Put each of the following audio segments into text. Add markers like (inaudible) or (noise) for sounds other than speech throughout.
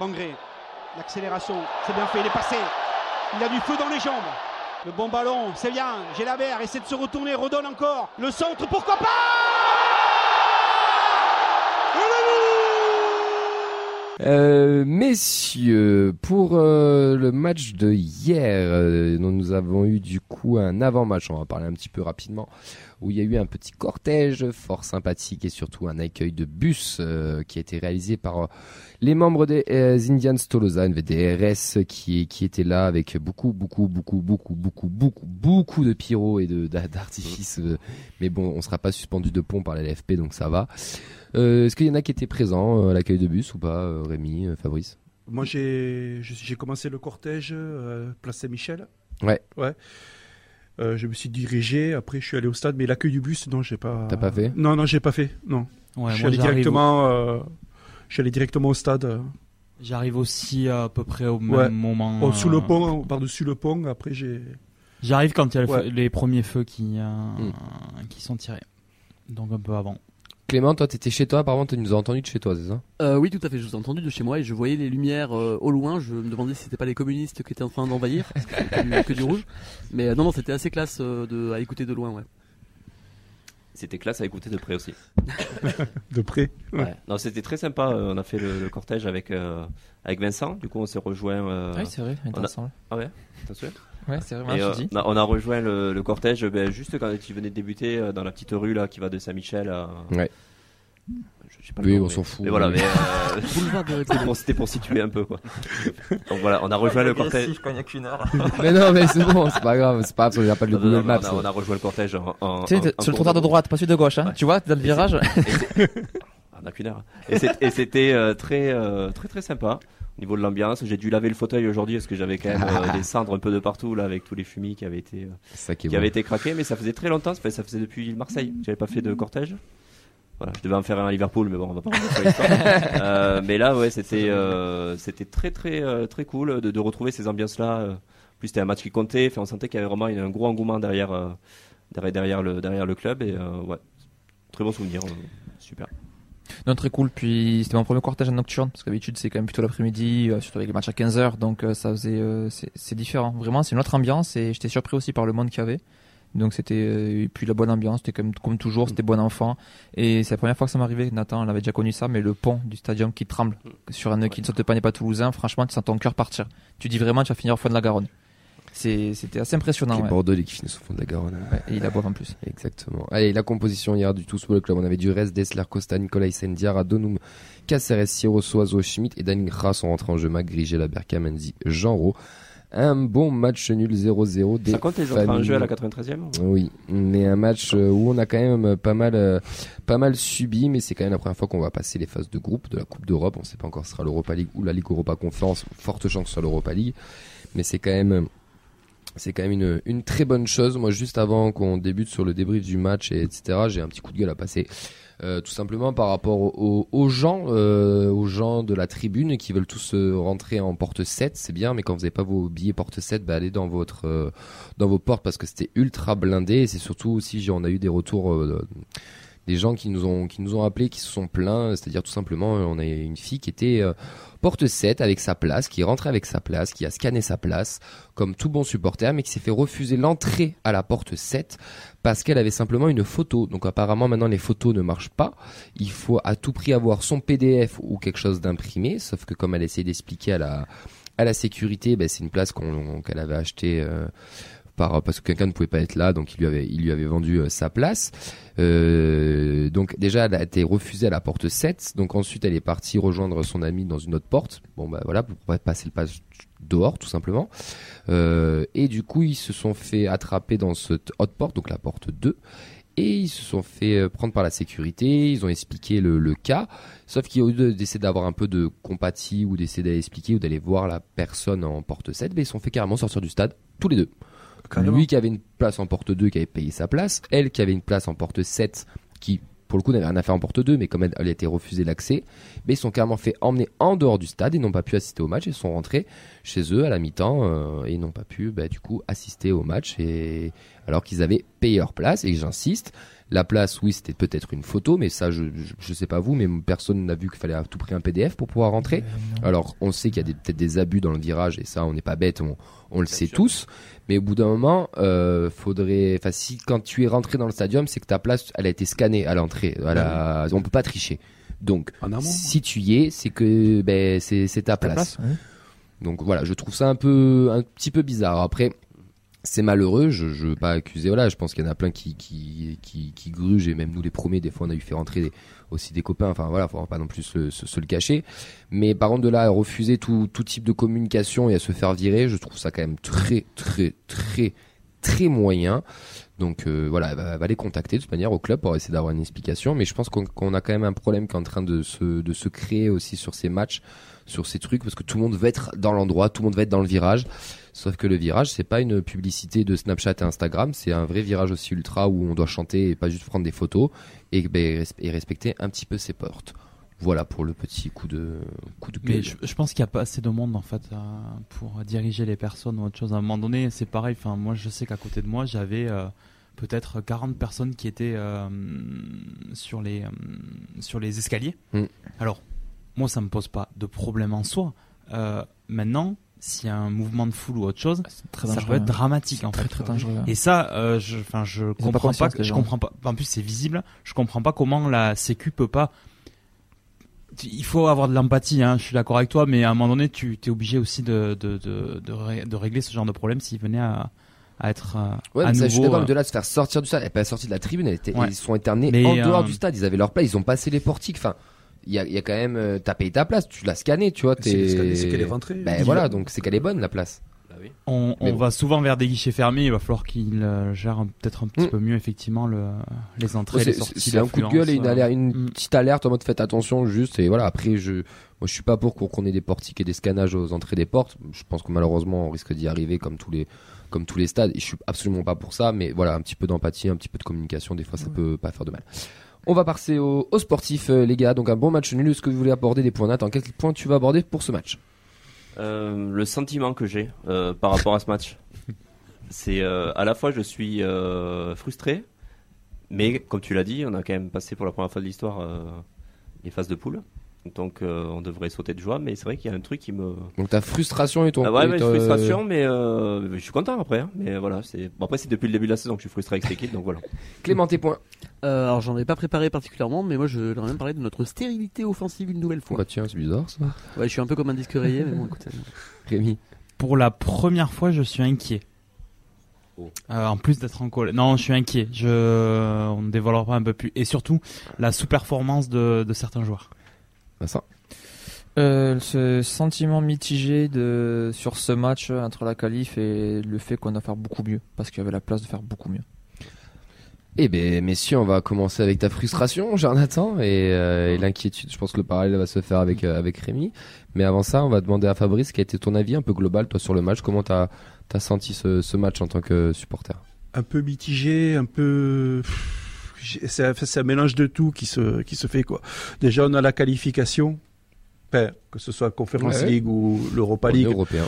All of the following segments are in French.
Bangré, l'accélération, c'est bien fait, il est passé. Il a du feu dans les jambes. Le bon ballon, c'est bien. Gélabert essaie de se retourner, redonne encore. Le centre, pourquoi pas? Euh, messieurs, pour euh, le match de hier, euh, nous avons eu du coup un avant-match, on va parler un petit peu rapidement, où il y a eu un petit cortège fort sympathique et surtout un accueil de bus euh, qui a été réalisé par euh, les membres des euh, Indians Tolosa, NVDRS, qui, qui étaient là avec beaucoup, beaucoup, beaucoup, beaucoup, beaucoup, beaucoup, beaucoup de pyro et d'artifices. euh, mais bon, on sera pas suspendu de pont par la LFP, donc ça va. Est-ce qu'il y en a qui étaient présents à l'accueil de bus ou pas, Rémi, Fabrice? Moi, j'ai commencé le cortège place Saint-Michel. Ouais. Ouais. Euh, je me suis dirigé, après je suis allé au stade, mais l'accueil du bus, non, j'ai pas. T'as pas fait? Non, non, j'ai pas fait. Non. Ouais, je suis moi, allé j'arrive- directement. euh, je suis allé directement au stade. euh, J'arrive aussi à peu près au même Ouais. moment. oh, sous le euh, pont, par-dessus le pont. Après, j'ai. J'arrive quand il y a le Ouais. feu- les premiers feux qui, euh, Hmm. qui sont tirés. Donc un peu avant. Clément, toi, t'étais chez toi, apparemment, tu nous as entendu de chez toi, c'est ça Euh, oui, tout à fait. Je vous ai entendu de chez moi et je voyais les lumières euh, au loin. Je me demandais si c'était pas les communistes qui étaient en train d'envahir, parce (laughs) que c'était du- que du rouge. Mais euh, non, non, c'était assez classe euh, de, à écouter de loin, ouais. C'était classe à écouter de près aussi. (laughs) De près. Ouais. Non, c'était très sympa. euh, On a fait le, le cortège avec, euh, avec Vincent. Du coup, on s'est rejoint. euh, Oui, c'est vrai, intéressant. Ah ouais T'as sûr Ouais, c'est vrai, Et, je euh, on, a, on a rejoint le, le cortège ben, juste quand il venait de débuter euh, dans la petite rue là qui va de Saint-Michel à. Ouais. Je sais pas Oui, nom, on s'en fout. Mais voilà, mais euh, (laughs) de c'était pour, c'était pour situer un peu quoi. Donc voilà, on a rejoint le cortège. je connais qu'une heure. (laughs) mais non, mais c'est bon, c'est pas grave, c'est pas grave, on n'a pas non, Google Maps. on, a, on a rejoint le cortège en. en Tu sais, en- sur le trottoir de droite, pas celui de gauche, hein. Ouais. Tu vois, dans le Et virage. c'est- (laughs) On a qu'une heure. Et c'est- et c'était euh, très, euh, très, très sympa. Au niveau de l'ambiance, j'ai dû laver le fauteuil aujourd'hui parce que j'avais quand même euh, (laughs) des cendres un peu de partout là avec tous les fumis qui avaient été, euh, ça qui avaient été craqués. Mais ça faisait très longtemps, ça faisait, ça faisait depuis Marseille. J'avais pas fait de cortège. Voilà, je devais en faire un à Liverpool, mais bon, on va pas. (laughs) Euh, mais là, ouais, c'était, euh, c'était très, très, très cool de, de retrouver ces ambiances-là. euh. En plus, c'était un match qui comptait. Enfin, on sentait qu'il y avait vraiment un gros engouement derrière, derrière, derrière le, derrière le club. Et ouais, très bon souvenir. super. Non, très cool. Puis c'était mon premier cortège en nocturne, parce qu'habitude c'est quand même plutôt l'après-midi, euh, surtout avec les matchs à 15h, donc euh, ça faisait, euh, c'est différent. Vraiment, c'est une autre ambiance et j'étais surpris aussi par le monde qu'il y avait. Donc c'était, et puis la bonne ambiance, c'était comme, comme toujours, c'était bon enfant. Et c'est la première fois que ça m'arrivait. Nathan, on avait déjà connu ça, mais le pont du stadium qui tremble sur un nœud qui ne saute pas n'est pas toulousain, franchement, tu sens ton cœur partir. Tu dis vraiment, tu vas finir au fond de la Garonne. C'était assez impressionnant. Les ouais. Bordelais qui finissent au fond de la Garonne. Ouais, et il la boivent en plus. Exactement. Allez, la composition hier du Tous le Club. On avait du reste Dessler, Costa, Nicolas Sendiara, Donum, Caceres, Siro, Soazo, Schmidt et Dani Gras sont rentrés en jeu. Grigé, Laberca, Menzi, Jean Rau. Un bon match nul 0-0 des Ça compte les entrées en familles. jeu à la 93e ou- Oui, mais un match euh, où on a quand même pas mal, euh, pas mal subi, mais c'est quand même la première fois qu'on va passer les phases de groupe de la Coupe d'Europe. On sait pas encore si ce sera l'Europa League ou la Ligue Europa Conférence. Forte chance que ce soit l'Europa League, mais c'est quand même, c'est quand même une, une très bonne chose. Moi, juste avant qu'on débute sur le débrief du match et etc., j'ai un petit coup de gueule à passer. Euh, tout simplement par rapport aux, aux gens, euh, aux gens de la tribune qui veulent tous euh, rentrer en porte 7, c'est bien, mais quand vous n'avez pas vos billets porte 7, bah allez dans votre euh, dans vos portes parce que c'était ultra blindé et c'est surtout aussi on a eu des retours euh, des gens qui nous ont qui nous ont appelés qui se sont plaints. C'est-à-dire tout simplement euh, on a une fille qui était euh, porte 7 avec sa place qui est rentrée avec sa place qui a scanné sa place comme tout bon supporter mais qui s'est fait refuser l'entrée à la porte 7 parce qu'elle avait simplement une photo. Donc apparemment maintenant les photos ne marchent pas. Il faut à tout prix avoir son PDF ou quelque chose d'imprimé. Sauf que comme elle essaie d'expliquer à la à la sécurité ben, c'est une place qu'elle avait achetée euh, par, parce que quelqu'un ne pouvait pas être là, donc il lui avait, vendu euh, sa place. Euh, donc déjà, elle a été refusée à la porte 7. Donc ensuite, elle est partie rejoindre son ami dans une autre porte. Bon bah voilà, pour pas passer le pas dehors, tout simplement. Euh, et du coup, ils se sont fait attraper dans cette autre porte, donc la porte 2. Et ils se sont fait prendre par la sécurité, ils ont expliqué le, cas, sauf qu'au lieu d'essayer d'avoir un peu de compatie ou d'essayer d'aller expliquer ou d'aller voir la personne en porte 7, ben, ils se sont fait carrément sortir du stade, tous les deux. Lui qui avait une place en porte 2 qui avait payé sa place, elle qui avait une place en porte 7 qui pour le coup n'avait rien à faire en porte 2 mais comme elle, a été refusée l'accès, mais ils sont carrément fait emmener en dehors du stade. Et n'ont pas pu assister au match. Et sont rentrés chez eux à la mi-temps euh, et n'ont pas pu bah, du coup assister au match. Et alors qu'ils avaient payer leur place et j'insiste. La place, oui, c'était peut-être une photo, mais ça, je, je, je sais pas vous, mais personne n'a vu qu'il fallait à tout prix un PDF pour pouvoir rentrer. Alors, on sait qu'il y a peut-être des abus dans le virage, et ça, on n'est pas bête, on, on le sait sûr. tous. Mais au bout d'un moment, euh, faudrait, enfin, si quand tu es rentré dans le stadium, c'est que ta place, elle a été scannée à l'entrée. À la- On peut pas tricher. Donc, amont. si tu y es, c'est que ben, c'est ta, Ta place. place, ouais. Donc voilà, je trouve ça un peu, un petit peu bizarre. Après, c'est malheureux. Je, je veux pas accuser. Voilà, je pense qu'il y en a plein qui, qui, qui, qui grugent et même nous les premiers, des fois, on a eu fait rentrer des- aussi des copains. Enfin voilà, faut pas non plus se, se, se le cacher. Mais par contre, de là à refuser tout, tout type de communication et à se faire virer, je trouve ça quand même très, très, très, très moyen. Donc euh, voilà, elle va, va les contacter de toute manière au club pour essayer d'avoir une explication. Mais je pense qu'on qu'on a quand même un problème qui est en train de se, de se créer aussi sur ces matchs, sur ces trucs, parce que tout le monde veut être dans l'endroit, tout le monde veut être dans le virage. Sauf que le virage, c'est pas une publicité de Snapchat et Instagram, c'est un vrai virage aussi ultra où on doit chanter et pas juste prendre des photos et, ben, et respecter un petit peu ses portes. Voilà pour le petit coup de coup de gueule. Mais je, je pense qu'il n'y a pas assez de monde en fait pour diriger les personnes ou autre chose. À un moment donné, c'est pareil. Enfin, moi, je sais qu'à côté de moi, j'avais euh, peut-être 40 personnes qui étaient euh, sur les euh, sur les escaliers. Mm. Alors, moi, ça me pose pas de problème en soi. Maintenant, s'il y a un mouvement de foule ou autre chose, très ça peut être dramatique en Très fait. très dangereux. Et ça, euh, je, enfin, je comprends pas. je gens. comprends pas. En plus, c'est visible. Je comprends pas comment la Sécu peut pas. Il faut avoir de l'empathie. Hein, je suis d'accord avec toi, mais à un moment donné, tu es obligé aussi de de, de, de, ré- de régler ce genre de problème s'il venait à, à être euh, Ouais, à mais ça, je suis nouveau. d'accord, euh, de là de se faire sortir du stade, elle n'est pas sortie de la tribune, elle était, Ouais. ils sont internés Mais, en dehors euh, du stade, ils avaient leur place, ils ont passé les portiques. Enfin, il y a, il y a quand même, euh, t'as payé ta place, tu l'as scanné, tu vois. C'est t'es- c'est- c'est qu'elle est rentrée. Ben Il- voilà, donc c'est qu'elle est bonne la place. Bah on, Mais on bon. va souvent vers des guichets fermés. Il va falloir qu'ils euh, gèrent peut-être un petit Mm. peu mieux effectivement le, les entrées, Ouais, les c'est- sorties. C'est un coup de gueule et une, alerte- une Mm. petite alerte en mode faites attention juste et voilà. Après, je, moi, je suis pas pour qu'on ait des portiques et des scannages aux entrées des portes. Je pense que malheureusement, on risque d'y arriver comme tous les, comme tous les stades. Et je suis absolument pas pour ça, mais voilà, un petit peu d'empathie, un petit peu de communication, des fois, ça peut pas faire de mal. On va passer aux au sportifs, euh, les gars. Donc un bon match nul. Est-ce que vous voulez aborder des points Nathan, quels points tu vas aborder pour ce match? Euh, le sentiment que j'ai euh, par rapport à ce match, c'est à la fois je suis frustré, mais comme tu l'as dit, on a quand même passé pour la première fois de l'histoire les phases de poule. Donc euh, on devrait sauter de joie, mais c'est vrai qu'il y a un truc qui me. Donc ta frustration et ton. Ah ouais, ton- frustration, mais euh, je suis content après. hein. mais voilà, c'est bon, après c'est depuis le début de la saison que je suis frustré avec cette équipe, donc voilà. (laughs) Clément, tes points. Euh, alors j'en ai pas préparé particulièrement, mais moi je voudrais même parler de notre stérilité offensive une nouvelle fois. Bah tiens, c'est bizarre ça. Ouais, je suis un peu comme un disque rayé, mais bon, écoutez. (laughs) Rémi. Pour la première fois, je suis inquiet. Oh. Euh, en plus d'être en colère. Non, je suis inquiet. Je... On ne développera un peu plus. Et surtout, la sous-performance de, de certains joueurs. Vincent. Euh, ce sentiment mitigé de sur ce match entre la qualif et le fait qu'on doit faire beaucoup mieux parce qu'il y avait la place de faire beaucoup mieux. Eh ben, messieurs, on va commencer avec ta frustration, Jonathan, et, euh, et l'inquiétude. Je pense que le parallèle va se faire avec euh, avec Rémi. Mais avant ça, on va demander à Fabrice quel a été ton avis un peu global, toi, sur le match? Comment t'as as senti ce, ce match en tant que supporter? Un peu mitigé, un peu. C'est un, mélange de tout qui se, qui se fait quoi. Déjà, on a la qualification, enfin, que ce soit Conference Ouais. League ou l'Europa League. européen.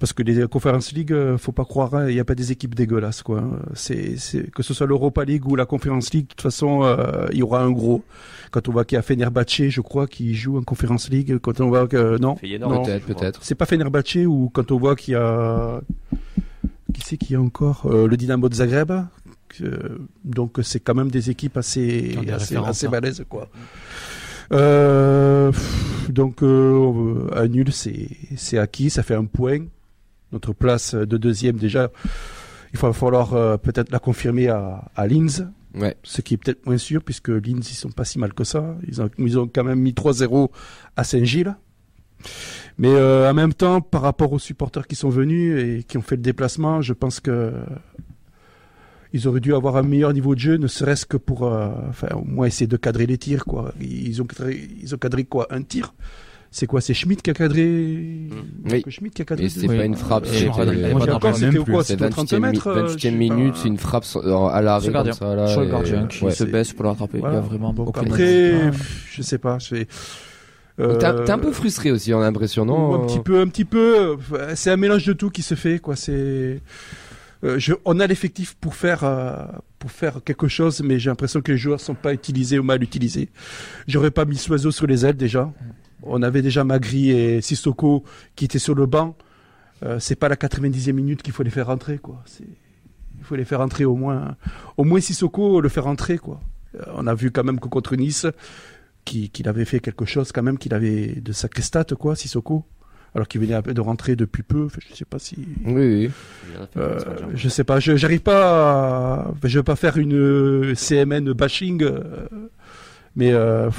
Parce que les Conference League, euh, faut pas croire, hein, il n'y a pas des équipes dégueulasses quoi. hein. C'est, que ce soit l'Europa League ou la Conference League, de toute façon, euh, il y aura un gros. Quand on voit qu'il y a Fenerbahce, je crois, qui joue en Conference League, quand on voit que non, Feyenoord, Non. Peut-être, peut-être. c'est pas Fenerbahce ou quand on voit qu'il y a qui c'est qu'il y a encore Euh, le Dynamo de Zagreb. Euh, donc c'est quand même des équipes assez assez, assez hein. balèzes quoi. Euh, donc euh, un nul c'est c'est acquis, ça fait un point. Notre place de deuxième déjà, il va falloir euh, peut-être la confirmer à, à Linz, Ouais. ce qui est peut-être moins sûr puisque Linz ils sont pas si mal que ça. Ils ont ils ont quand même mis 3-0 à Saint-Gilles. Mais euh, en même temps, par rapport aux supporters qui sont venus et qui ont fait le déplacement, je pense que ils auraient dû avoir un meilleur niveau de jeu, ne serait-ce que pour, euh, enfin, au moins essayer de cadrer les tirs, quoi. Ils ont cadré, ils ont cadré quoi, un tir? C'est quoi, c'est Schmidt qui a cadré? Oui. Que Schmidt qui a cadré. Et c'est Oui. pas une frappe, c'était- quoi, C'est c'était au 28 30 mètres. euh, 28 je sais minutes, une frappe euh, à l'arrêt comme ça là. Sur le gardien qui ouais. se baisse pour. Voilà. Il y a vraiment Donc aucune après, je sais pas, T'es euh, t'es un peu frustré aussi, on a l'impression, non? Un petit peu, un petit peu. euh, C'est un mélange de tout qui se fait, quoi. C'est. Euh, on a l'effectif pour faire euh, pour faire quelque chose, mais j'ai l'impression que les joueurs sont pas utilisés ou mal utilisés. J'aurais pas mis Soiseau sur les ailes déjà. On avait déjà Magri et Sissoko qui étaient sur le banc. Euh, c'est pas la 90e minute qu'il faut les faire rentrer quoi. Il faut les faire rentrer au moins au moins Sissoko le faire rentrer quoi. Euh, on a vu quand même que contre Nice qu'il avait fait quelque chose quand même qu'il avait de sacrées stats quoi Sissoko alors qu'il venait de rentrer depuis peu. Enfin, je sais pas si Oui, oui. euh, je sais pas, je j'arrive pas, à... je vais pas faire une euh, CMN bashing, euh, mais euh,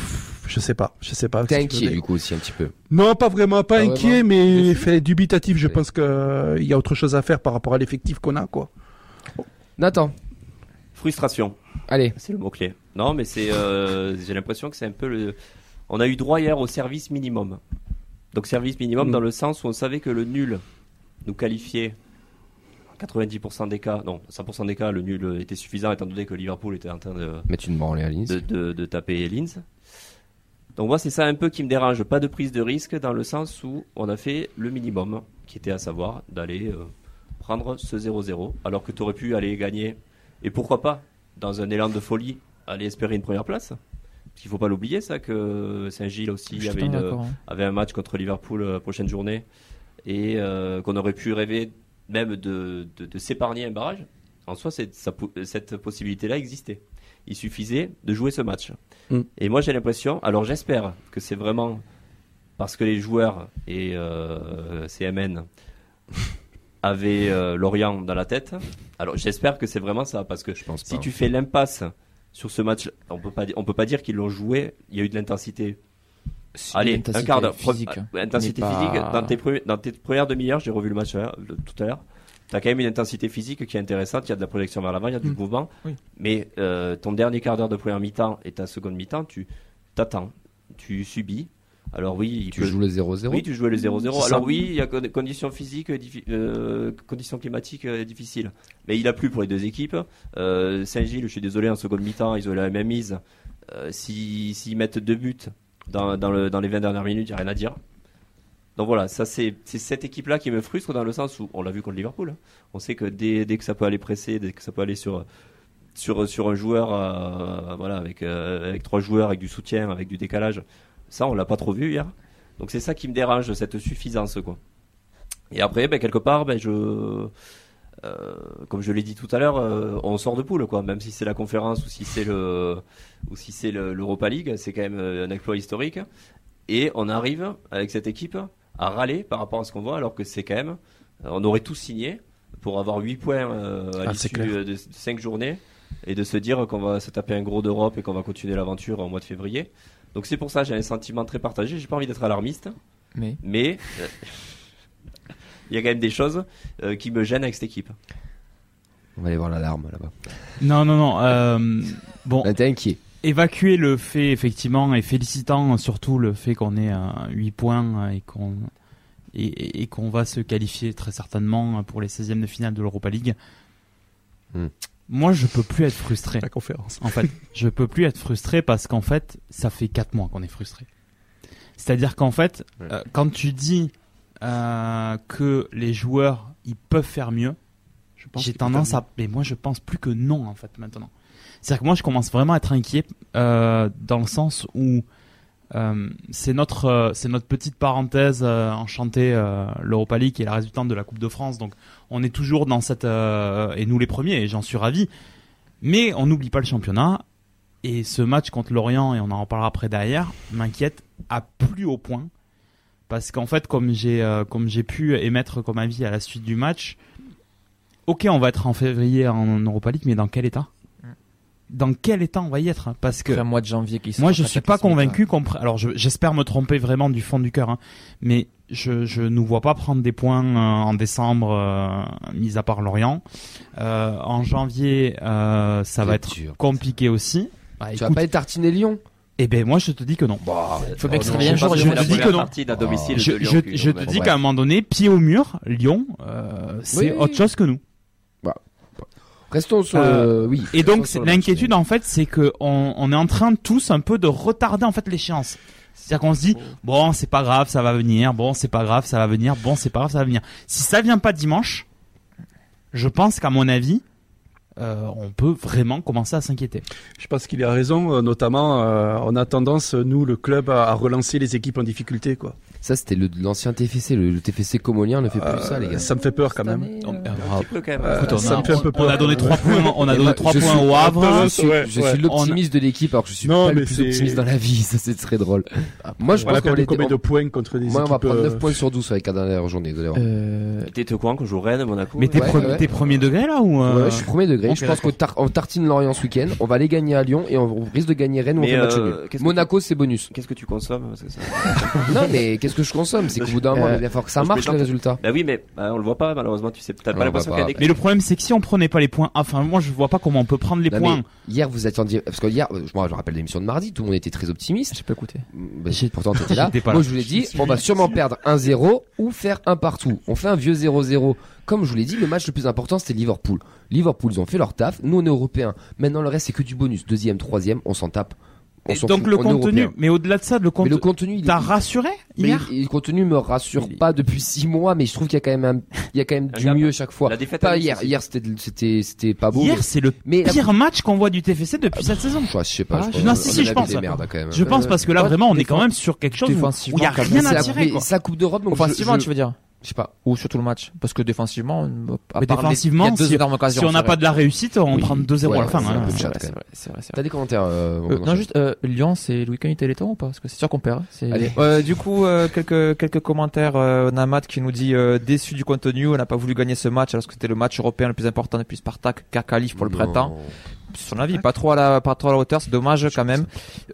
je sais pas, je sais pas. T'es si inquiet du coup aussi un petit peu. Non, pas vraiment, pas Pas inquiet, vraiment mais fait dubitatif. Je Oui. pense que euh, il y a autre chose à faire par rapport à l'effectif qu'on a, quoi. Nathan, Frustration. allez. C'est le mot-clé. Non, mais c'est, euh, j'ai l'impression que c'est un peu le. On a eu droit hier au service minimum. Donc, service minimum Mm. dans le sens où on savait que le nul nous qualifiait. en 90% des cas, non, 100% des cas, le nul était suffisant étant donné que Liverpool était en train de, Mettre une branlée à Linz. de, de- de taper Linz. Donc moi c'est ça un peu qui me dérange, pas de prise de risque dans le sens où on a fait le minimum, qui était à savoir d'aller euh, prendre ce 0-0, alors que tu aurais pu aller gagner, et pourquoi pas, dans un élan de folie, aller espérer une première place. Parce qu'il faut pas l'oublier ça, que Saint-Gilles aussi avait, une, hein. avait un match contre Liverpool euh, la prochaine journée, et euh, qu'on aurait pu rêver même de, de, de s'épargner un barrage. En soi, ça cette possibilité-là existait. Il suffisait de jouer ce match. Mm. Et moi, j'ai l'impression, alors j'espère que c'est vraiment parce que les joueurs et euh, CMN avaient euh, Lorient dans la tête. Alors j'espère que c'est vraiment ça, parce que Je pense si pas. tu fais l'impasse sur ce match, on peut pas, on peut pas dire qu'ils l'ont joué. Il y a eu de l'intensité. Si, Allez, un quart d'heure. physique. Pro- Intensité mais pas- physique. Dans tes, premi- dans tes premières demi-heures, j'ai revu le match euh, le- tout à l'heure. T'as quand même une intensité physique qui est intéressante. Il y a de la projection vers l'avant, il y a du Mm. mouvement. Oui. Mais euh, ton dernier quart d'heure de première mi-temps et ta seconde mi-temps, tu t'attends, tu subis. Alors oui, il Tu peut- joues le 0-0 oui, tu jouais le 0-0. C'est Alors oui, il y a con- conditions physiques, euh, euh, conditions climatiques euh, difficiles. Mais il a plu pour les deux équipes. Euh, Saint-Gilles, je suis désolé, en seconde mi-temps, ils ont la même mise. Si- S'ils mettent deux buts dans, dans, le, dans les 20 dernières minutes, il n'y a rien à dire. Donc voilà, ça c'est c'est cette équipe-là qui me frustre dans le sens où on l'a vu contre Liverpool. hein. On sait que dès, dès que ça peut aller presser, dès que ça peut aller sur sur, sur un joueur, euh, voilà, avec euh, avec trois joueurs, avec du soutien, avec du décalage, ça on l'a pas trop vu hier. Donc c'est ça qui me dérange, cette suffisance quoi. Et après, ben, quelque part, ben, je, euh, comme je l'ai dit tout à l'heure, euh, on sort de poule quoi. Même si c'est la conférence ou si c'est le ou si c'est le- l'Europa League, c'est quand même euh, un exploit historique. Et on arrive avec cette équipe à râler par rapport à ce qu'on voit, alors que c'est quand même, on aurait tous signé pour avoir 8 points euh, à Ah, l'issue de 5 journées et de se dire qu'on va se taper un gros d'Europe et qu'on va continuer l'aventure en mois de février. Donc c'est pour ça j'ai un sentiment très partagé. J'ai pas envie d'être alarmiste, Mais mais euh, (laughs) il y a quand même des choses euh, qui me gênent avec cette équipe. On va aller voir l'alarme là-bas. Non, non, non. euh, bon, t'es inquiet. évacuer le fait effectivement et félicitant surtout le fait qu'on ait euh, 8 points et qu'on et, et- et qu'on va se qualifier très certainement pour les 16e de finale de l'Europa League. Hmm. Moi, je peux plus être frustré. La conférence. En fait, (laughs) je peux plus être frustré parce qu'en fait, ça fait 4 mois qu'on est frustré. C'est-à-dire qu'en fait, Ouais. euh, quand tu dis euh, que les joueurs ils peuvent faire mieux, Je pense j'ai tendance à. Mais moi, je pense plus que non, en fait, maintenant. C'est-à-dire que moi, je commence vraiment à être inquiet euh, dans le sens où euh, c'est notre, euh, c'est notre petite parenthèse euh, enchantée, l'Europa League, qui est la résultante de la Coupe de France. Donc, on est toujours dans cette. et nous les premiers, et j'en suis ravi. Mais on n'oublie pas le championnat. Et ce match contre Lorient, et on en reparlera après derrière, m'inquiète à plus haut point. Parce qu'en fait, comme j'ai comme j'ai pu émettre comme avis à la suite du match, ok, on va être en février en Europa League, mais dans quel état? Dans quel état on va y être Parce que un mois de janvier qui moi, sera je suis pas convaincu qu'on. pr- Alors, je- j'espère me tromper vraiment du fond du cœur, hein, mais je je nous vois pas prendre des points euh, en décembre, euh, mis à part Lorient. Euh, en janvier, euh, ça va être dur. compliqué aussi. Bah, Tu vas écoute, pas être tartiner Lyon eh ben moi, je te dis que non. Il faut bien que ça un je jour. vont la dis que non. partie à domicile Je, de Lyon je, je te dis qu'à un moment donné, pied au mur, Lyon, euh, c'est Oui. autre chose que nous. Restons sur Euh, le... Oui. Et donc l'inquiétude en fait, c'est que on, on est en train tous un peu de retarder en fait l'échéance. C'est-à-dire qu'on se dit bon c'est pas grave ça va venir, bon c'est pas grave ça va venir, bon c'est pas grave ça va venir. Si ça vient pas dimanche, je pense qu'à mon avis, euh, on peut vraiment commencer à s'inquiéter. Je pense qu'il a raison, euh, notamment euh, on a tendance, nous, le club, à, à relancer les équipes en difficulté. quoi. Ça, c'était l'ancien TFC. Le, le TFC comolien ne fait plus Euh, ça, les gars. Ça me fait peur quand même. On, a, on- on donné trois points, on a donné trois points suis- au Havre. Je suis, Ouais, je suis l'optimiste de l'équipe alors que je suis Non, pas le plus optimiste dans la vie. (laughs) Ça, c'est très drôle. Moi, je Voilà, pense qu'on était- combien on- de points contre des Moi, on va équipes prendre euh, 9 points sur 12 sur les 4 dernières journées. vous allez voir. Euh, T'es au courant qu'on joue Rennes, Monaco Mais t'es premier degré là ou Ouais, je suis premier degré. Je pense qu'on tar- on tartine Lorient ce week-end. On va aller gagner à Lyon et on risque de gagner Rennes ou on Mais, fait match euh, nul. Monaco, c'est bonus. Qu'est-ce que tu consommes Parce que ça- (laughs) non, mais qu'est-ce que je consomme? C'est qu'au bout d'un moment, Euh, il va falloir que ça marche les plaisante. résultats. Bah oui, mais bah, on le voit pas malheureusement. Tu sais, t'as pas on l'impression qu'il y a des Mais le problème c'est que si on prenait pas les points, enfin moi je vois pas comment on peut prendre les Non, points. hier, vous attendiez parce que hier, je me rappelle l'émission de mardi, tout le monde était très optimiste. J'ai pas écouté. Bah, J'ai- pourtant, t'étais là. (laughs) Moi, je vous l'ai dit, on va sûrement perdre 1-0 ou faire un partout. On fait un vieux 0-0. Comme je vous l'ai dit, le match le plus important, c'était Liverpool. Liverpool, ils ont fait leur taf. Nous, on est européens. Maintenant, le reste, c'est que du bonus. Deuxième, troisième, on s'en tape. On Et donc fout, le contenu, mais au-delà de ça, le contenu, le contenu, il est- t'as rassuré hier le contenu me rassure Il pas depuis six mois, mais je trouve qu'il y a quand même un- il y a quand même du mieux chaque fois. La défaite à Pas hier. Hier, c'était, c'était, c'était pas beau. Hier mais- c'est le mais la- pire match qu'on voit du TFC depuis cette saison. je sais pas. Ah, je je- pense- non, on si, si, je pense. des merdes, quand même. Je pense parce que là vraiment on est quand même sur quelque chose où il y a rien à tirer la Coupe d'Europe, Offensivement, je- tu veux dire Je sais pas. Ou sur tout le match Parce que défensivement, à Mais part les- défensivement, y a deux si- énormes occasions. Si on n'a pas de la réussite, on Oui. prend 2-0 à la fin. c'est hein. vrai, T'as des commentaires euh, Euh, on non, juste euh, Lyon, c'est le week-end du Téléthon ou pas Parce que c'est sûr qu'on perd. c'est- Allez. Euh, du coup, euh, quelques quelques commentaires. Euh, on a Matt qui nous dit euh, déçu du contenu. On n'a pas voulu gagner ce match alors que c'était le match européen le plus important depuis Spartak, car pour le printemps. Son avis, pas trop à la pas trop à la hauteur. C'est dommage quand même.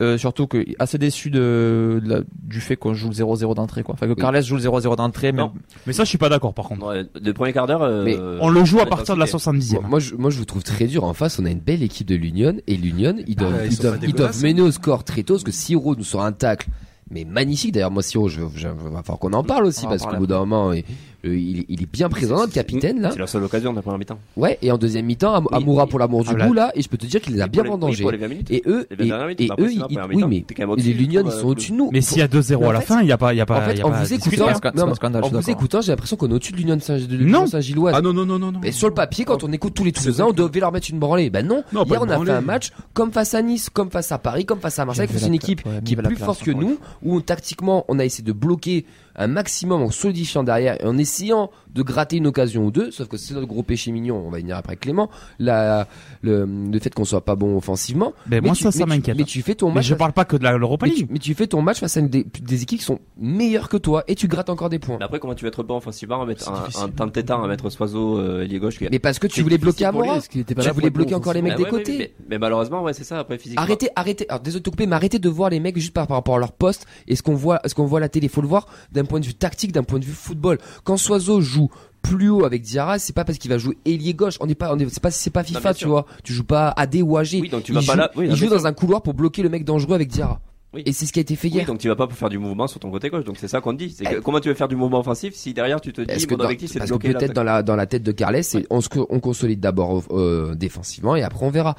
Euh, surtout que assez déçu de, de la- du fait qu'on joue le 0-0 d'entrée quoi. Enfin que Oui. Carles joue le 0-0 d'entrée, mais Non. Mais ça je suis pas d'accord par contre. Ouais, Le premier quart d'heure. euh, On le joue à partir de la intensité. 70e. Moi, moi, je, moi, je vous trouve très dur. En face, on a une belle équipe de l'Union et l'Union, ils doivent, Ah, ils ils, doivent, ils doivent mener au score très tôt parce que Siro nous sort un tacle. Mais magnifique d'ailleurs moi Siro je, je, je- va falloir qu'on en parle aussi On parce qu'au bout d'un moment il, euh, il, il est bien présent notre capitaine là. C'est la seule occasion de la première mi-temps. ouais et en deuxième mi-temps Am- Oui, Amoura pour l'amour du Ah, là- goût là. et je peux te dire qu'il les a bien oui, 20 minutes. et eux Les 20 et, eux ils- oui mais les l'Union ils sont euh, au-dessus de nous. Mais s'il y a 2-0 Mais à en la fin, il y a pas il y a pas en fait il y a en vous écoutant en j'ai l'impression qu'on est au-dessus de l'Union Saint-Gilloise. Ah non, non, non, non. non. Mais sur le papier, quand on écoute tous les Toulousains, on devait leur mettre une branlée. Ben non. Hier, on a fait un match comme face à Nice, comme face à Paris, comme face à Marseille, face à une équipe qui est plus forte que nous, où tactiquement, on a essayé de bloquer un maximum en solidifiant derrière et en essayant de gratter une occasion ou deux. Sauf que c'est notre gros péché mignon. On va y venir après Clément. La, le, le fait qu'on soit pas bon offensivement. Mais moi tu- ça ça m'inquiète. Mais tu fais ton Mais match. je parle pas que de la- l'Europa mais tu, League. mais tu fais ton match face à une des, des équipes qui sont meilleures que toi et tu grattes encore des points. Mais après, comment tu vas être bon offensivement en mettre un, difficile. un t'entêtant à mettre Soiseau, euh, ailier gauche qui- Mais parce que tu voulais bloquer Amora. parce qu'il était pas Tu voulais bloquer encore les mecs des côtés. Mais, malheureusement, ouais, c'est ça. Après, physiquement. Arrêtez, arrêtez. Alors désolé de te couper, mais arrêtez de voir les mecs juste par, par rapport à leur poste et ce qu'on voit, ce qu'on voit à la télé. Faut le voir d'un point de vue tactique, d'un point de vue football. Quand Soiseau joue plus haut avec Diarra, c'est pas parce qu'il va jouer ailier gauche. On n'est pas, on est, c'est pas, c'est pas FIFA, tu vois. Tu joues pas AD ou AG. Oui, donc tu il vas joue, pas là. Oui, il non, joue bien dans un couloir pour bloquer le mec dangereux avec Diarra. Oui. Et c'est ce qui a été fait Oui, hier. donc tu vas pas pour faire du mouvement sur ton côté gauche. Donc c'est ça qu'on dit. C'est que Eh. comment tu veux faire du mouvement offensif si derrière tu te dis que mon dans- objectif c'est de parce que bloquer peut-être dans la dans la tête de Carles, on consolide d'abord euh, défensivement et après on verra. De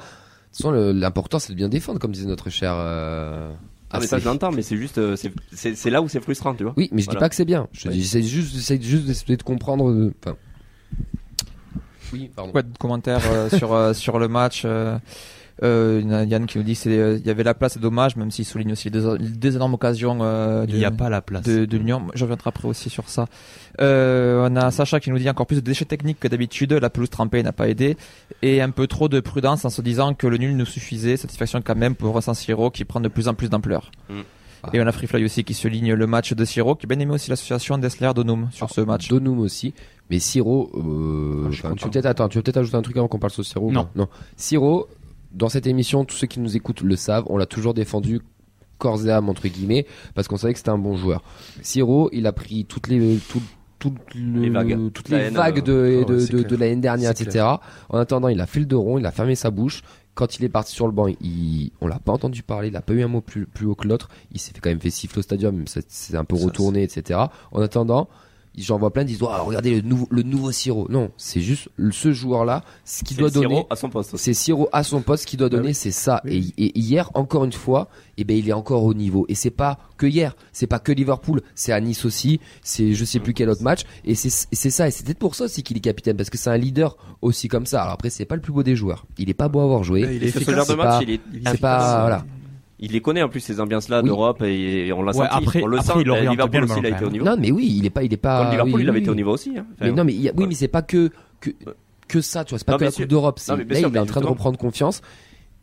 toute façon, l'important c'est de bien défendre, comme disait notre cher. Euh, Ah, mais ça Assez. je l'entends, mais c'est juste, euh, c'est- c'est c'est là où c'est frustrant, tu vois. Oui, mais je dis pas que c'est bien. Je Oui. dis, j'essaie juste, j'essaie juste d'essayer de comprendre. Enfin. Oui, pardon. Quoi de commentaires euh, sur euh, sur le match euh, euh, il y a Yann qui nous dit c'est euh, il y avait la place c'est dommage même s'il souligne aussi les deux, les deux énormes occasions euh, Il n'y a de- pas la place. de, de l'Union. Je reviendrai après aussi sur ça. Euh, on a Sacha qui nous dit encore plus de déchets techniques que d'habitude. La pelouse trempée n'a pas aidé. Et un peu trop de prudence en se disant que le nul nous suffisait. Satisfaction quand même pour San Siro qui prend de plus en plus d'ampleur. Mm. Et on a Free Fly aussi qui se ligne le match de Siro, qui a bien aimé aussi l'association d'Esler Donum sur ce match. Donum aussi. Mais Siro, euh, Ah, tu veux peut-être attends, tu veux peut-être ajouter un truc avant qu'on parle sur Siro Non. Non. Siro, dans cette émission, tous ceux qui nous écoutent le savent, on l'a toujours défendu corps et âme entre guillemets parce qu'on savait que c'était un bon joueur. Siro, il a pris toutes les tout- toutes le- Les vagues. toutes La les haine, vagues de, euh, de, de, clair. de l'année dernière, etc. En attendant, il a fait le dos rond, il a fermé sa bouche. Quand il est parti sur le banc, il, on l'a pas entendu parler, il a pas eu un mot plus, plus haut que l'autre. Il s'est fait quand même fait siffler au stadium, c'est un peu retourné, etc. En attendant, j'en vois plein qui disent, oh, regardez le nouveau, le nouveau Siro. Non, c'est juste ce joueur-là, ce qu'il C'est doit Siro donner. à son poste. C'est Siro à son poste, ce qu'il doit Bah donner, oui. c'est ça. Oui. Et, et hier, encore une fois, eh ben, il est encore au niveau. Et c'est pas que hier, c'est pas que Liverpool, c'est à Nice aussi, c'est je sais plus quel autre match. Et c'est ça. Et c'est peut-être pour ça aussi qu'il est capitaine, parce que c'est un leader aussi comme ça. Alors après, c'est pas le plus beau des joueurs. Il est pas beau à avoir joué. Ouais, il est ce genre de c'est match, pas- il est, il est C'est pas voilà. Il les connaît en plus ces ambiances-là Oui. d'Europe et, et on l'a Ouais, senti. après- on le après, sent. il oriente Liverpool aussi, il a ballon, été au niveau. Non, mais oui, il est pas, il est pas. Liverpool, oui, il avait été au niveau aussi. hein. Enfin, Mais non, mais il y a- oui, mais c'est pas que que que ça, tu vois. C'est pas Non, que la. Coupe d'Europe. mais Là, il est en train de reprendre confiance.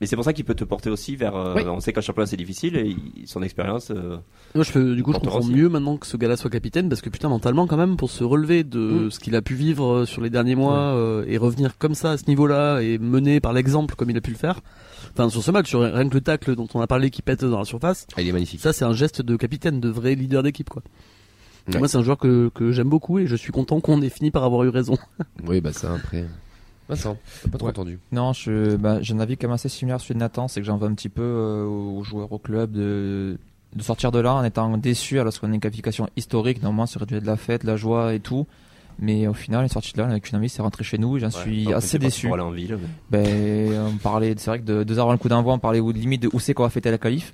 Mais c'est pour ça qu'il peut te porter aussi vers. euh, Oui. On sait qu'un championnat c'est difficile et il- son expérience. euh, Moi, je peux, du coup, je comprends aussi. mieux maintenant que ce gars-là soit capitaine parce que putain, mentalement, quand même, pour se relever de Mm. ce qu'il a pu vivre euh, sur les derniers mois euh, et revenir comme ça à ce niveau-là et mener par l'exemple comme il a pu le faire. Enfin, sur ce match, sur rien que le tacle dont on a parlé qui pète dans la surface, Ah, il est magnifique. ça, c'est un geste de capitaine, de vrai leader d'équipe, quoi. Ouais. Moi, c'est un joueur que, que j'aime beaucoup et je suis content qu'on ait fini par avoir eu raison. (laughs) Oui, bah ça après. Vincent, t'as pas trop Ouais. entendu. Non, je, bah, j'ai un avis quand même assez similaire à celui de Nathan, c'est que j'en veux un petit peu euh, aux joueurs au club de, de sortir de là en étant déçu alors qu'on a une qualification historique. Normalement, ça aurait dû être de la fête, de la joie et tout. Mais au final, on est sorti de là avec une amie, c'est rentré chez nous j'en suis assez déçu. pour aller en ville. mais- Ben, on parlait, c'est vrai que de deux heures avant le coup d'envoi, on parlait où- limite de où c'est qu'on va fêter la vrai.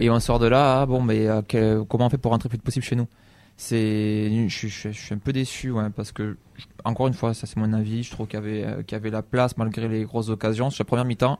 Et on sort de là, ah, bon, mais euh, quel- comment on fait pour rentrer le plus possible chez nous? C'est, je, suis- je, suis- je suis un peu déçu, ouais, parce que encore une fois, ça c'est mon avis. Je trouve qu'il y avait, euh, qu'il y avait la place malgré les grosses occasions. Sur la première mi-temps,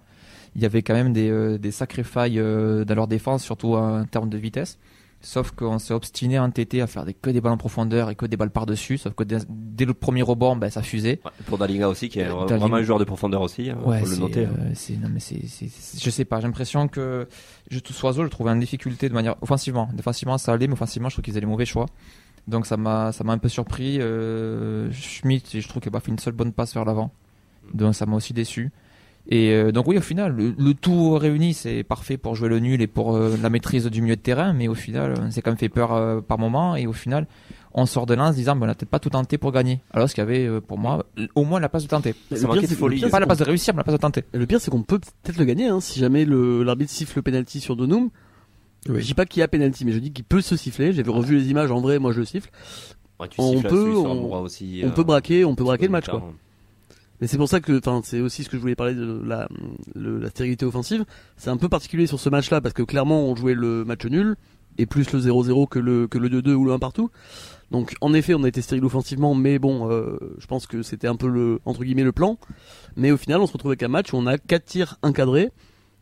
il y avait quand même des, euh, des sacrées failles euh, dans leur défense, surtout en termes de vitesse. Sauf qu'on s'est obstiné en TT à faire des, que des balles en profondeur et que des balles par-dessus. Sauf que dès, dès le premier rebond, ben, ça fusait. Ouais, Pour Dalinga aussi, qui est Euh, vraiment un joueur de profondeur aussi. hein, Ouais, faut le noter. hein. euh, non, mais je sais pas, j'ai l'impression que je, Soiseau, je le trouvais en difficulté de manière offensivement. Défensivement, ça allait, mais offensivement, je trouve qu'ils avaient les mauvais choix. Donc ça m'a, ça m'a un peu surpris. Euh, Schmidt, je trouve qu'il n'a pas fait une seule bonne passe vers l'avant. Donc ça m'a aussi déçu. Et euh, donc oui, au final, le, le tout réuni, c'est parfait pour jouer le nul et pour euh, la maîtrise du milieu de terrain. Mais au final, on s'est quand même fait peur euh, par moment. Et au final, on sort de là en se disant, ben, on n'a peut-être pas tout tenté pour gagner. Alors qu'il y avait, euh, pour moi, au moins la place de tenter. Le pire, c'est- folie. le pire, Pas c'est la place de réussir, mais la place de tenter. Et le pire, c'est qu'on peut peut-être le gagner hein, si jamais le- l'arbitre siffle le penalty sur Donum. Oui. Je dis pas qu'il y a penalty, mais je dis qu'il peut se siffler. J'avais revu les images en vrai, moi je le siffle. Ouais, tu on siffles peut- on- aussi, on euh, peut braquer, on peut braquer le match, quoi. Mais c'est pour ça que, enfin, c'est aussi ce que je voulais parler de la, le- la stérilité offensive. C'est un peu particulier sur ce match-là parce que clairement on jouait le match nul et plus le 0-0 que le que le 2-2 ou le 1 partout. Donc en effet on a été stérile offensivement, mais bon, euh, je pense que c'était un peu le entre guillemets le plan. Mais au final on se retrouve avec un match où on a quatre tirs encadrés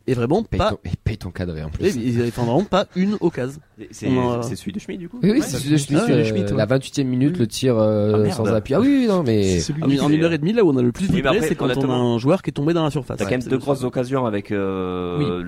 et vraiment Paye pas, ton, et paye ton cadré en plus. et- enfin, vraiment pas une occasion. C'est a- celui de Schmidt du coup Oui, oui, Ouais. c'est celui de Schmitt, Ah, de euh, Schmitt, ouais. la 28e minute, le tir euh, Ah, sans appui. Ah oui, oui, non, mais En, qui en une heure et demie là où on a le plus Oui, après, c'est quand on a un joueur qui est tombé dans la surface. T'as quand même deux grosses occasions avec euh,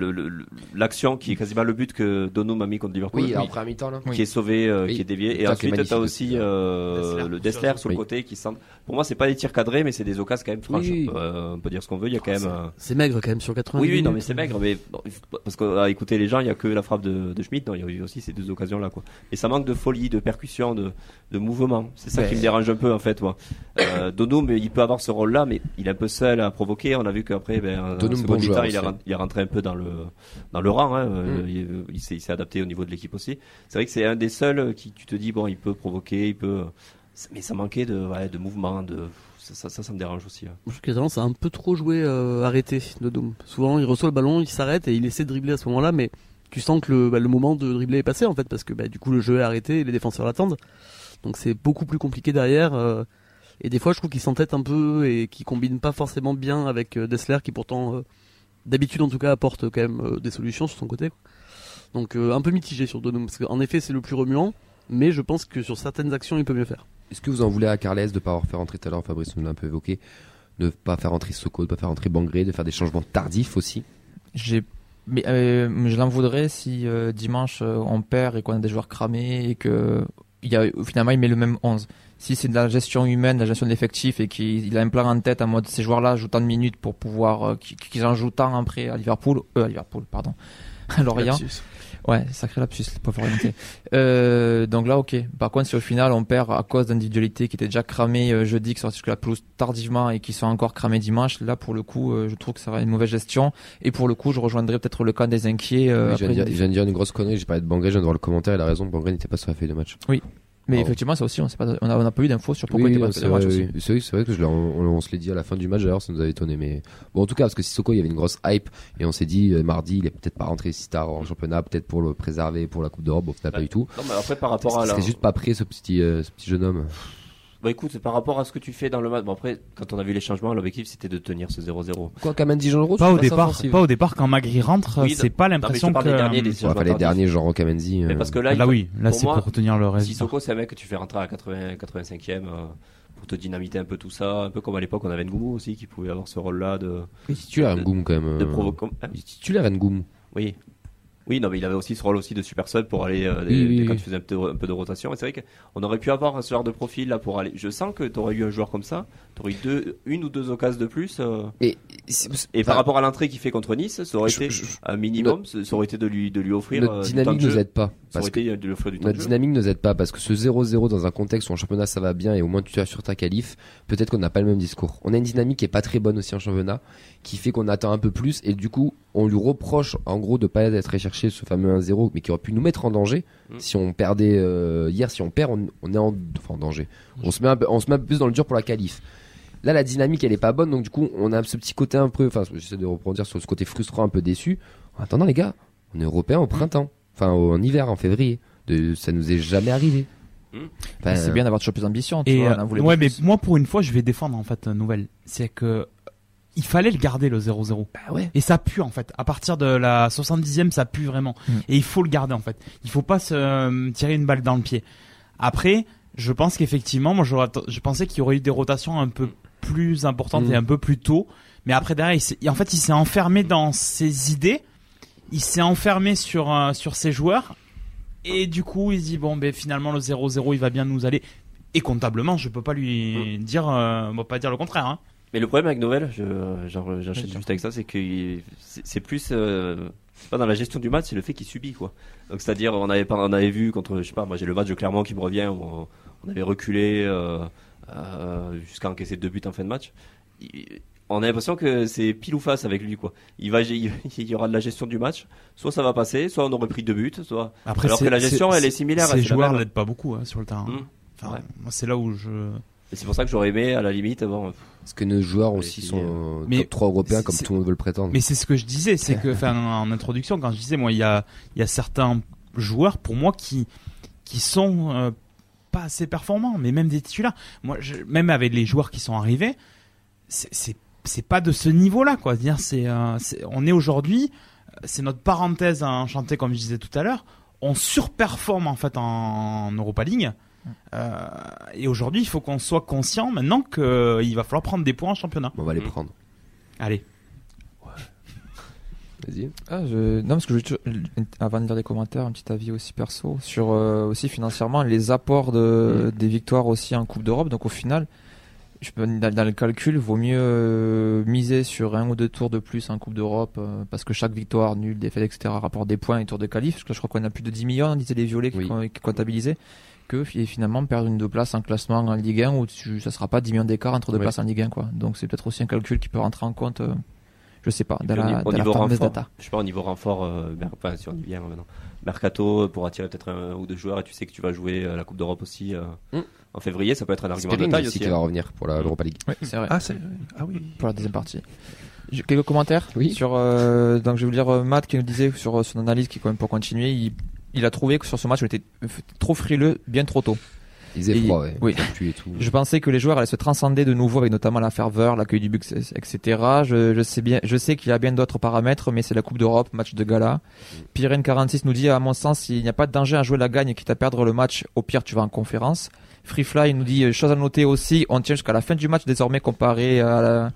l'action qui est quasiment le but que Donum a mis contre Liverpool. oui, après mi-temps là. qui est sauvé, euh, qui est dévié. Et ensuite, t'as aussi. le Dessler sur le côté qui sent. Pour moi, c'est pas des tirs cadrés, mais c'est des occasions quand même franches. On peut dire ce qu'on veut. Il y a quand même. C'est maigre quand même sur 80 Oui, oui, non, mais c'est maigre, mais bon, parce qu'à écouter les gens, il y a que la frappe de, de Schmidt. Non, il y a eu aussi ces deux occasions-là, quoi. Et ça manque de folie, de percussion, de, de mouvement. C'est ça qui me dérange un peu, en fait, moi. Euh, Dono, mais il peut avoir ce rôle-là, mais il est un peu seul à provoquer. On a vu qu'après, ben, bon joueur il, ren- il est rentré un peu dans le, dans le rang, hein. Euh, Mm. Il, s'est, il s'est adapté au niveau de l'équipe aussi. C'est vrai que c'est un des seuls qui, tu te dis, bon, il peut provoquer, il peut, mais ça manquait de, ouais, de mouvement, de, ça, ça, me dérange aussi. hein. Je trouve qu'il a un peu trop jouer euh, arrêté de. Souvent, il reçoit le ballon, il s'arrête et il essaie de dribbler à ce moment-là, mais tu sens que le, bah, moment de dribbler est passé en fait, parce que bah, du coup le jeu est arrêté et les défenseurs l'attendent. Donc c'est beaucoup plus compliqué derrière. euh, et des fois, je trouve qu'il s'entête un peu et qu'il combine pas forcément bien avec euh, Dessler, qui pourtant, d'habitude en tout cas, apporte quand même des solutions sur son côté. Donc un peu mitigé sur Donum, parce qu'en effet, c'est le plus remuant, mais je pense que sur certaines actions, il peut mieux faire. Est-ce que vous en voulez à Carles de pas avoir fait rentrer tout à l'heure, Fabrice nous l'a un peu évoqué, de pas faire rentrer Soko, de pas faire rentrer Bangré, de faire des changements tardifs aussi? J'ai mais euh, je l'en voudrais si euh, dimanche euh, on perd et qu'on a des joueurs cramés et que il y a finalement il met le même 11. Si c'est de la gestion humaine, de la gestion de l'effectif et qu'il il a un plan en tête en mode ces joueurs-là jouent tant de minutes pour pouvoir euh, qu'ils en jouent tant après à Liverpool, euh, à Liverpool pardon, (laughs) à Lorient. Lapsus. Ouais, sacré lapsus, pas orienté. euh, donc là, ok. Par contre, si au final on perd à cause d'individualités qui étaient déjà cramées euh, jeudi, qui sorties jusqu'à la pelouse tardivement et qui sont encore cramées dimanche, là pour le coup, euh, je trouve que ça va être une mauvaise gestion. Et pour le coup, je rejoindrai peut-être le camp des inquiets. euh, Oui, je, viens de dire, une je viens de dire une grosse connerie, j'ai parlé de Bangré, je viens de voir le commentaire, il a raison, Bangré n'était pas sur la feuille de match. Mais Oh. effectivement, ça aussi, on sait pas, on a, on a pas eu d'infos sur pourquoi Oui, il était pas c'est match aussi. c'est vrai, c'est vrai que je l'ai- on, on se l'est dit à la fin du match d'ailleurs, ça nous avait étonné. Mais bon, en tout cas, parce que Sissoko, il y avait une grosse hype et on s'est dit euh, mardi, il est peut-être pas rentré si tard en championnat, peut-être pour le préserver pour la Coupe d'Europe. Bon, final, pas du tout. Non, mais après, par rapport à la. serait juste pas prêt ce petit, euh, ce petit jeune homme. Bah écoute, c'est par rapport à ce que tu fais dans le match. Bon, après, quand on a vu les changements, l'objectif c'était de tenir ce 0-0. Quoi, Kamendi Jean Rose Pas au départ, pas au départ quand Magri rentre, Oui, c'est pas l'impression que. des derniers, des Ouais, changements fallait les derniers, genre. Mais euh, parce que là, Là, il- oui, là c'est pour retenir le résultat. Sissoko, c'est un mec que tu fais rentrer à 80, 85e euh, pour te dynamiter un peu tout ça. Un peu comme à l'époque, on avait Ngoumou aussi qui pouvait avoir ce rôle-là de, est titulaire de- Ngoum quand même. de euh, provoquer. Hein titulaire Ngoum. Oui. Oui, non, mais il avait aussi ce rôle aussi de super sub pour aller euh, des- Oui, oui, des- oui. quand tu faisais un peu, un peu de rotation. Et c'est vrai qu'on aurait pu avoir ce genre de profil là pour aller. Je sens que tu aurais eu un joueur comme ça, tu aurais eu deux, une ou deux occasions de plus. euh, Et, par rapport à l'entrée qu'il fait contre Nice, ça aurait je- été je- un minimum, ça ça aurait été de lui, de lui offrir notre euh, du dynamique jeu. nous aide pas. Ça Parce aurait que été de lui offrir du temps notre dynamique nous aide pas parce que ce 0-0 dans un contexte où en championnat ça va bien et au moins tu as sur ta qualif, peut-être qu'on n'a pas le même discours. On a une dynamique qui est pas très bonne aussi en championnat, qui fait qu'on attend un peu plus et du coup on lui reproche en gros de pas être allé chercher ce fameux 1-0 mais qui aurait pu nous mettre en danger Mm. si on perdait euh, hier, si on perd on, on est en, enfin, en danger. On se met un peu, on se met un peu plus dans le dur pour la qualif. Là, la dynamique, elle est pas bonne, donc du coup, on a ce petit côté un peu, enfin, j'essaie de reprendre sur ce côté frustrant, un peu déçu. En attendant, les gars, on est européen au printemps, enfin, en hiver, en février. De, ça nous est jamais arrivé. Enfin, c'est bien d'avoir toujours plus d'ambition. tu Et vois, euh, on en voulait ouais, plus. mais moi pour une fois, je vais défendre en fait une nouvelle. C'est que il fallait le garder le 0-0. bah ouais. Et ça pue en fait. À partir de la 70e, ça pue vraiment. Mm. Et il faut le garder en fait. Il faut pas se euh, tirer une balle dans le pied. Après, je pense qu'effectivement, moi je pensais qu'il y aurait eu des rotations un peu plus importantes Mm. et un peu plus tôt. Mais après derrière, il en fait, il s'est enfermé dans ses idées. Il s'est enfermé sur euh, sur ses joueurs. Et du coup, il se dit bon, ben finalement le 0-0, il va bien nous aller. Et comptablement, je peux pas lui dire, euh, on va pas dire le contraire. Hein. Mais le problème avec j'en- j'enchaîne juste avec ça, c'est que c'est plus euh, c'est pas dans la gestion du match, c'est le fait qu'il subit quoi. Donc c'est-à-dire on avait pas, on avait vu contre, je sais pas, moi j'ai le match de Clermont qui me revient, où on, on avait reculé euh, euh, jusqu'à encaisser deux buts en fin de match. Il- on a l'impression que c'est pile ou face avec lui quoi. Il va, il, il y aura de la gestion du match, soit ça va passer, soit on aurait pris deux buts, soit. Après, Alors que la gestion, c'est- elle est similaire, Ces joueurs l'aident pas beaucoup hein, sur le terrain. Hum. Enfin, Ouais. moi, c'est là où je. Et c'est pour ça que j'aurais aimé à la limite bon, Parce que nos joueurs aussi sont euh, Mais top 3 européens comme tout le monde veut le prétendre. Mais c'est ce que je disais, c'est que, (laughs) enfin, en introduction, quand je disais, moi, il y a, il y a certains joueurs, pour moi, qui, qui sont euh, pas assez performants, mais même des titulaires. Moi, je, même avec les joueurs qui sont arrivés, c'est, pas de ce niveau-là, quoi. C'est-à-dire, c'est, euh, on est aujourd'hui, c'est notre parenthèse à enchanter, comme je disais tout à l'heure. On surperforme en fait en, Europa League. Euh, et aujourd'hui, il faut qu'on soit conscient maintenant qu'il va falloir prendre des points en championnat. on va les Mm. prendre. Allez. Vas-y. Ah, je... Non, parce que je... avant de lire des commentaires, un petit avis aussi perso sur euh, aussi financièrement les apports de... des victoires aussi en Coupe d'Europe. Donc au final, je peux... dans, le calcul, vaut mieux euh, miser sur un ou deux tours de plus en Coupe d'Europe euh, parce que chaque victoire, nulle, défaite, etc. rapporte des points et tours de qualif. Parce que je crois qu'on a plus de 10 millions, disaient les violets qui, Oui. qui comptabilisaient. Que fi- finalement perdre une deux places en classement en Ligue 1 où tu... ça sera pas 10 millions d'écart entre deux places en Ligue 1 quoi. Donc c'est peut-être aussi un calcul qui peut rentrer en compte. euh, Je sais pas, dans la, niveau- au dans la niveau fameuse renfort, data. Je sais pas, au niveau renfort, euh, enfin, si on y vient maintenant. Mercato euh, pour attirer peut-être un ou deux joueurs et tu sais que tu vas jouer euh, la Coupe d'Europe aussi euh, Mm. en février, ça peut être un argument de taille aussi qui hein. va revenir pour la- l'Europa League. Oui, c'est vrai. Ah. Ah oui. pour la deuxième partie. Quelques commentaires Oui. sur euh, donc je vais vous lire euh, Matt qui nous disait sur euh, son analyse qui quand même pour continuer il, il a trouvé que sur ce match on était trop frileux bien trop tôt. Il faisait Et- froid, ouais. oui. Et tout. Je pensais que les joueurs allaient se transcender de nouveau avec notamment la ferveur, l'accueil du but, etc. Je, je sais bien, je sais qu'il y a bien d'autres paramètres, mais c'est la Coupe d'Europe, match de gala. Pyren 46 nous dit à mon sens il n'y a pas de danger à jouer la gagne quitte à perdre le match. Au pire tu vas en conférence. Freefly nous dit chose à noter aussi, on tient jusqu'à la fin du match désormais comparé à la-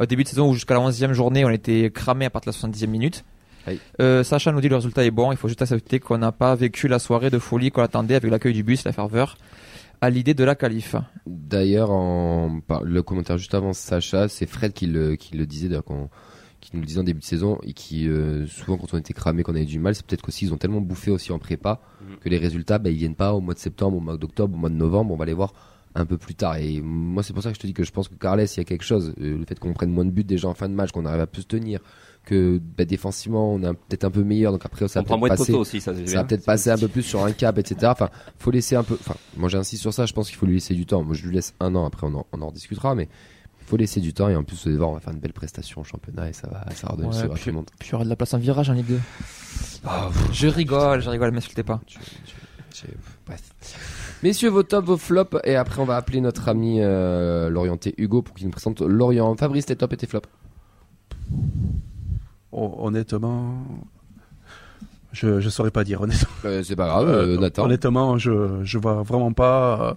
au début de saison où jusqu'à la 11e journée on était cramé à partir de la 70e minute. Oui. Euh, Sacha nous dit le résultat est bon, il faut juste accepter qu'on n'a pas vécu la soirée de folie qu'on attendait avec l'accueil du bus, la ferveur, à l'idée de la qualif. D'ailleurs, en le commentaire juste avant Sacha, c'est Fred qui le, qui le disait, d'ailleurs, quand- qui nous le disait en début de saison, et qui euh, souvent quand on était cramé, qu'on avait du mal, c'est peut-être qu'aussi ils ont tellement bouffé aussi en prépa Mhm. que les résultats, bah, ils viennent pas au mois de septembre, au mois d'octobre, au mois de novembre. On va les voir un peu plus tard. Et moi, c'est pour ça que je te dis que je pense que Carles, il y a quelque chose. Euh, le fait qu'on prenne moins de buts déjà en fin de match, qu'on arrive à plus se tenir, que bah, défensivement, on est peut-être un peu meilleur. Donc après, ça On va peut-être passer. poteaux aussi, ça c'est Ça bien. va peut-être passer un peu plus sur un cap, etc. Enfin, faut laisser un peu. Enfin, moi j'insiste sur ça. Je pense qu'il faut lui laisser du temps. Moi, je lui laisse un an. Après, on en, on en rediscutera, mais il faut laisser du temps. Et en plus, on va faire une belle prestation au championnat et ça va, ça va redonner Ouais, puis- tout le monde. Puis il y aura de la place en virage en Ligue 2. Ah, Je rigole, je rigole, m'insultez pas. Bref. (laughs) Messieurs, vos tops, vos flops, et après on va appeler notre ami euh, l'orienté Hugo pour qu'il nous présente l'Orient. Fabrice, tes tops et tes flops. Oh, honnêtement, je je saurais pas dire. Honnêtement, Euh, c'est pas grave, euh, Euh, Nathan. honnêtement, je je vois vraiment pas.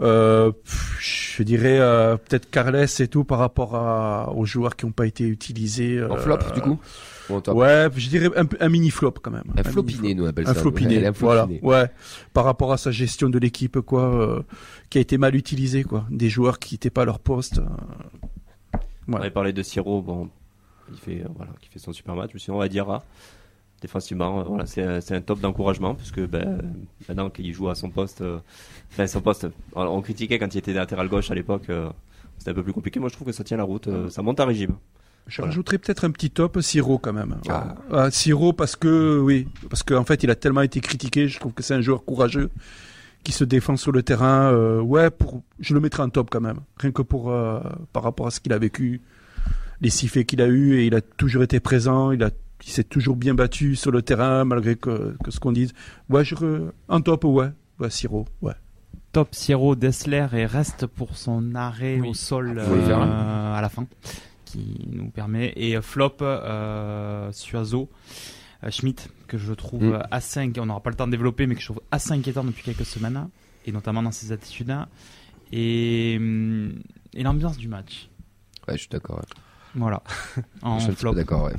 euh, je dirais euh, peut-être Carles et tout par rapport à, aux joueurs qui n'ont pas été utilisés. En flop, du coup Ouais, je dirais un, un mini flop quand même. Un mini flopiné, nous on appelle Un flopiné, Ouais, un voilà. Ouais, par rapport à sa gestion de l'équipe, quoi, euh, qui a été mal utilisée, quoi. Des joueurs qui n'étaient pas à leur poste. euh, On Ouais. avait parlé de Siro, bon, il fait, euh, voilà, qui fait son super match. Mais sinon, on va dire, défensivement, euh, voilà, c'est un, c'est un top d'encouragement, puisque ben, maintenant qu'il joue à son poste, euh, enfin son poste, on, on critiquait quand il était latéral gauche à l'époque, euh, c'était un peu plus compliqué. Moi, je trouve que ça tient la route, euh, ça monte à régime. Je Voilà. rajouterais peut-être un petit top Siro quand même. Ah. Ah, Siro parce que oui, parce qu'en fait il a tellement été critiqué. Je trouve que c'est un joueur courageux qui se défend sur le terrain. euh, ouais, pour, je le mettrais en top quand même. Rien que pour euh, par rapport à ce qu'il a vécu, les sifflets qu'il a eu et il a toujours été présent. Il a, il s'est toujours bien battu sur le terrain malgré que, que ce qu'on dise. Ouais, je re- en top ouais, ouais Siro, ouais. Top Sierro Dessler et reste pour son arrêt Oui. au sol faire, euh, à la fin qui nous permet et euh, flop euh, Suazo euh, Schmidt que je trouve Mm. euh, assez inqui- on n'aura pas le temps de développer mais que je trouve assez inquiétant depuis quelques semaines et notamment dans ses attitudes et, hum, et l'ambiance du match Ouais, je suis d'accord. ouais. voilà (laughs) en Je suis d'accord, ouais.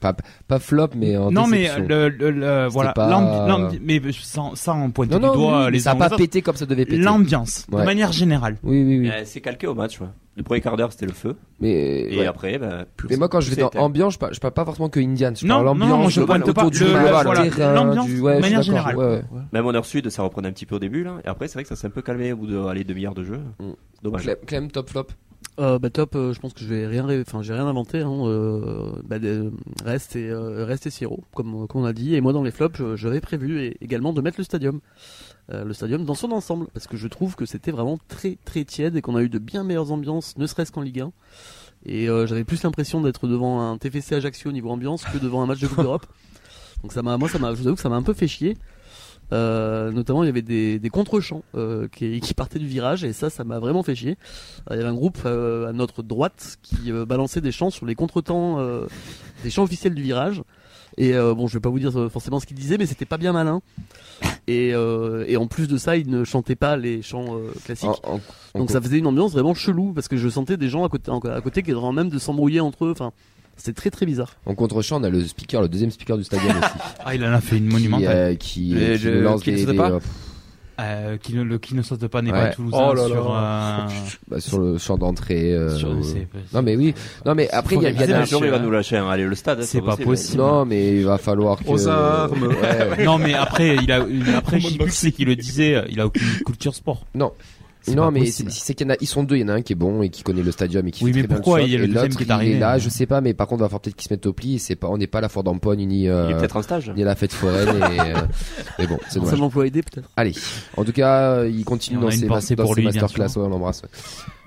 Pas, pas flop, mais en non mais le, le- le- voilà pas- mais sans, sans pointer Non, non, du doigt oui, les ça a uns pas pété comme ça devait péter. l'ambiance Ouais. de manière générale Oui, oui, oui. Euh, C'est calqué au match, ouais. Le premier quart d'heure, c'était le feu. Mais, Et ouais. après, ben, mais moi, quand je vais dans ambiance, je parle, je parle pas forcément que Indian. Je Non, parle non, l'ambiance, je le- pointe autour pas du le- global, voilà, le terrain, l'ambiance, du- de manière générale. même en heure sud, ça reprenait un petit peu au début, là. Et après, c'est vrai que ça s'est un peu calmé au bout de, allez, demi-heure de jeu. Mm. Dommage. Clem, top flop. Euh, bah top, euh, je pense que je vais rien, enfin j'ai rien inventé. Hein, euh, bah, de- reste et euh, reste et Siro, comme, comme on a dit. Et moi dans les flops, j'avais prévu et- également de mettre le stadium, le stadium dans son ensemble, parce que je trouve que c'était vraiment très très tiède et qu'on a eu de bien meilleures ambiances, ne serait-ce qu'en Ligue 1. Et j'avais plus l'impression d'être devant un TFC Ajaccio niveau ambiance que devant un match de Coupe d'Europe. (laughs) Donc ça m'a, moi ça m'a, je vous avoue que ça m'a un peu fait chier. Euh, notamment, il y avait des, des contre-champs euh, qui, (laughs) qui partaient du virage et ça, ça m'a vraiment fait chier. Euh, Il y avait un groupe euh, à notre droite qui euh, balançait des chants sur les contretemps, euh, des chants officiels du virage. Et euh, bon, je vais pas vous dire forcément ce qu'ils disaient, mais c'était pas bien malin. Et, euh, et en plus de ça, ils ne chantaient pas les chants euh, classiques. En- en- en- Donc ça faisait une ambiance vraiment chelou parce que je sentais des gens à côté, à côté qui étaient en même de s'embrouiller entre eux. Enfin, c'était très très bizarre. En contre-champ, on a le speaker, le deuxième speaker du stadium aussi. (laughs) ah il en a fait une qui, monumentale euh, qui, Le- qui le- lance qui ne des, saute des- pas euh, Euh, qui ne, le qui ne saute pas n'est Ouais. pas toulousain Oh là là. sur, euh, (laughs) bah, sur le champ d'entrée. euh, sur- euh, c'est- Non mais oui, non mais après il y a, il y a la- il va hein. nous lâcher. hein. Allez, le stade, C'est pas possible. Non mais il va falloir que. Aux armes. Ouais. non mais après il a une- après je sais plus c'est qui le disait euh, il a aucune culture sport Non. Non mais possible. c'est qu'il y en a, ils sont deux, il y en a un qui est bon et qui connaît le stadium et qui Oui, fait mais très bien pourquoi le il y a le et deuxième l'autre, qui est il arrivé, là, je sais pas, mais par contre, il va falloir peut-être qu'ils se mettent au pli. C'est pas, on n'est pas à la foire d'empoigne ni Il est euh, peut-être en stage. ni à la fête foraine. et, euh, (laughs) mais bon, c'est dommage. emploi aidé peut-être. Allez, en tout cas, euh, il continue Et on dans ses, dans pour ses lui, bien masterclass. sûr. Ouais, on l'embrasse. ouais.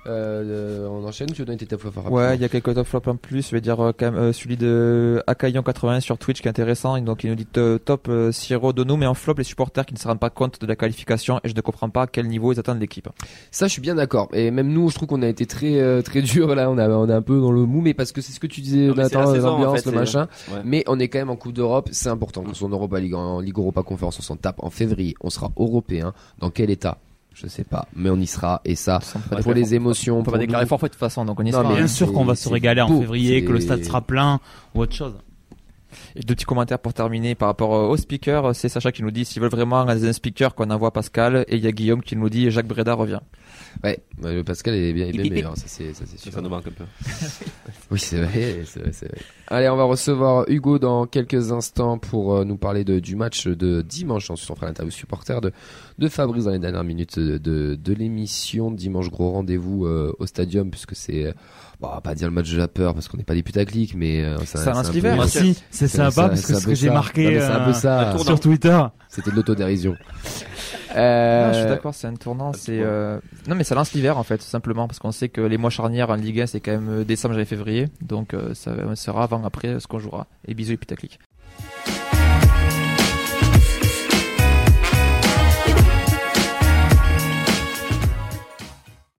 Euh, euh, on enchaîne. Tu veux donner tes top flops rapidement Ouais, il y a quelques top flops en plus. Je vais dire euh, quand même euh, celui de Akayon80 sur Twitch qui est intéressant. Et donc il nous dit euh, top euh, Siro Dono, mais en flop les supporters qui ne se rendent pas compte de la qualification et je ne comprends pas à quel niveau ils attendent l'équipe. Ça, je suis bien d'accord. Et même nous, je trouve qu'on a été très euh, très dur là. On a on est un peu dans le mou, mais parce que c'est ce que tu disais, Nathan, saison, en l'ambiance, fait, le machin. Ouais. Mais on est quand même en Coupe d'Europe, c'est important. Qu'on soit en Europa League, en Ligue Europa Conférence, on s'en tape. En février, on sera européen. Dans quel état? Je sais pas, mais on y sera. Et ça, pour les émotions, On peut pas déclarer forfait de toute façon, donc on y Non, sera. mais hein. bien sûr qu'on va se régaler en février que le stade sera plein ou autre chose Et deux petits commentaires pour terminer par rapport euh, au speaker. C'est Sacha qui nous dit s'ils veulent vraiment un speaker qu'on envoie Pascal. Et il y a Guillaume qui nous dit Jacques Breda revient. Ouais, le Pascal est bien, bien meilleur, ça c'est ça c'est Ça, sûr. ça nous manque un peu. (laughs) Oui, c'est vrai, c'est vrai, c'est vrai. Allez, on va recevoir Hugo dans quelques instants pour euh, nous parler de, du match de dimanche. Ensuite, on fera l'interview supporter de, de Fabrice dans les dernières minutes de, de, de l'émission. Dimanche, gros rendez-vous euh, au stadium puisque c'est, bon, on va pas dire le match de la peur parce qu'on n'est pas des putaclics, mais euh, ça, Ça l'hiver. peu- Moi aussi, c'est sympa parce que ce que j'ai marqué Non, un peu euh, ça. (laughs) sur Twitter. C'était de l'autodérision. (laughs) Non, Euh, je suis d'accord, c'est un tournant. C'est euh, non, mais ça lance l'hiver en fait, tout simplement, parce qu'on sait que les mois charnières en Ligue 1 c'est quand même euh, décembre, janvier, février, donc euh, ça sera avant, après ce qu'on jouera. Et bisous et putaclic.